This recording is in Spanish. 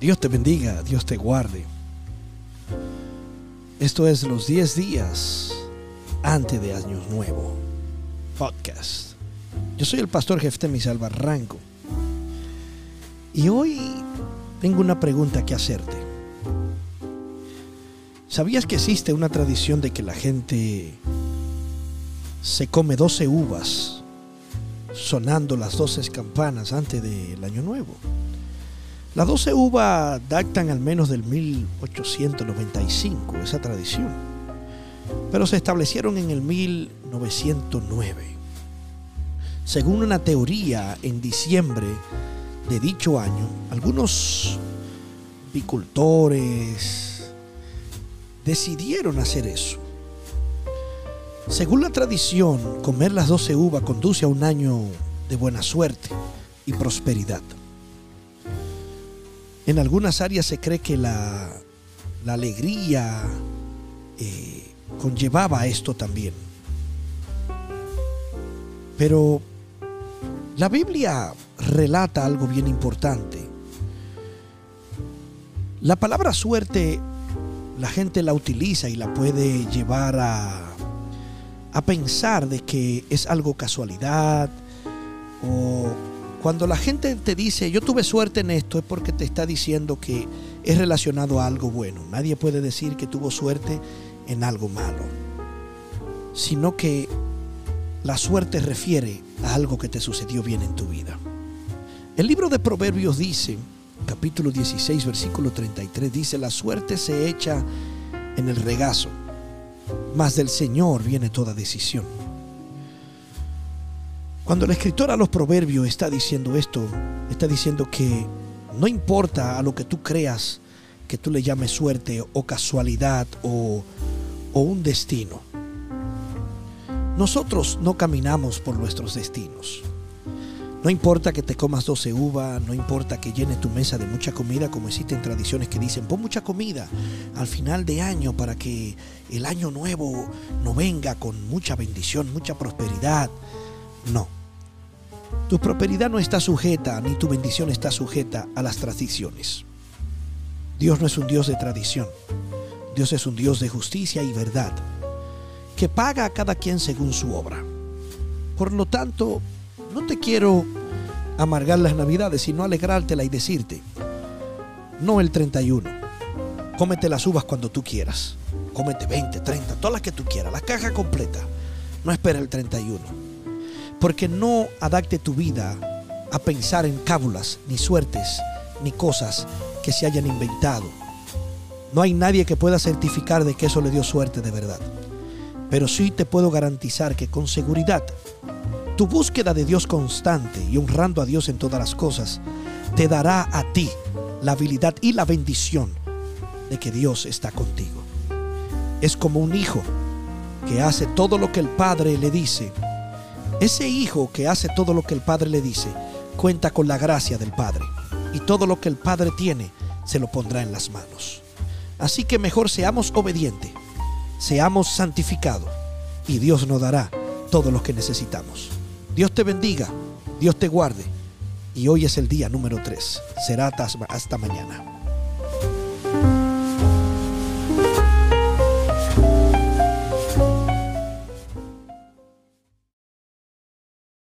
Dios te bendiga, Dios te guarde. Esto es los 10 días antes de Año Nuevo. Podcast. Yo soy el pastor Jeftemis Albarranco. Y hoy tengo una pregunta que hacerte. ¿Sabías que existe una tradición de que la gente se come 12 uvas sonando las 12 campanas antes del Año Nuevo? Las 12 uvas datan al menos del 1895, esa tradición, pero se establecieron en el 1909. Según una teoría, en diciembre de dicho año, algunos apicultores decidieron hacer eso. Según la tradición, comer las 12 uvas conduce a un año de buena suerte y prosperidad. En algunas áreas se cree que la, alegría eh, conllevaba esto también. Pero la Biblia relata algo bien importante. La palabra suerte la gente la utiliza y la puede llevar a, a pensar de que es algo casualidad o cuando la gente te dice yo tuve suerte en esto es porque te está diciendo que es relacionado a algo bueno. Nadie puede decir que tuvo suerte en algo malo, sino que la suerte refiere a algo que te sucedió bien en tu vida. El libro de Proverbios dice, capítulo 16, versículo 33, dice, la suerte se echa en el regazo, mas del Señor viene toda decisión. Cuando el escritor a los Proverbios está diciendo esto, está diciendo que no importa a lo que tú creas que tú le llames suerte o casualidad o, o un destino. Nosotros no caminamos por nuestros destinos. No importa que te comas 12 uvas, no importa que llenes tu mesa de mucha comida, como existen tradiciones que dicen, pon mucha comida al final de año para que el año nuevo no venga con mucha bendición, mucha prosperidad. No. Tu prosperidad no está sujeta, ni tu bendición está sujeta a las tradiciones. Dios no es un Dios de tradición. Dios es un Dios de justicia y verdad, que paga a cada quien según su obra. Por lo tanto, no te quiero amargar las navidades, sino alegrártela y decirte, no el 31, cómete las uvas cuando tú quieras, cómete 20, 30, todas las que tú quieras, la caja completa, no espera el 31, porque no adapte tu vida a pensar en cábulas, ni suertes, ni cosas que se hayan inventado. No hay nadie que pueda certificar de que eso le dio suerte de verdad. Pero sí te puedo garantizar que con seguridad tu búsqueda de Dios constante y honrando a Dios en todas las cosas te dará a ti la habilidad y la bendición de que Dios está contigo. Es como un hijo que hace todo lo que el padre le dice. Ese hijo que hace todo lo que el padre le dice cuenta con la gracia del padre y todo lo que el padre tiene se lo pondrá en las manos. Así que mejor seamos obedientes, seamos santificados y Dios nos dará todo lo que necesitamos. Dios te bendiga, Dios te guarde. Y hoy es el día número 3. Será hasta mañana.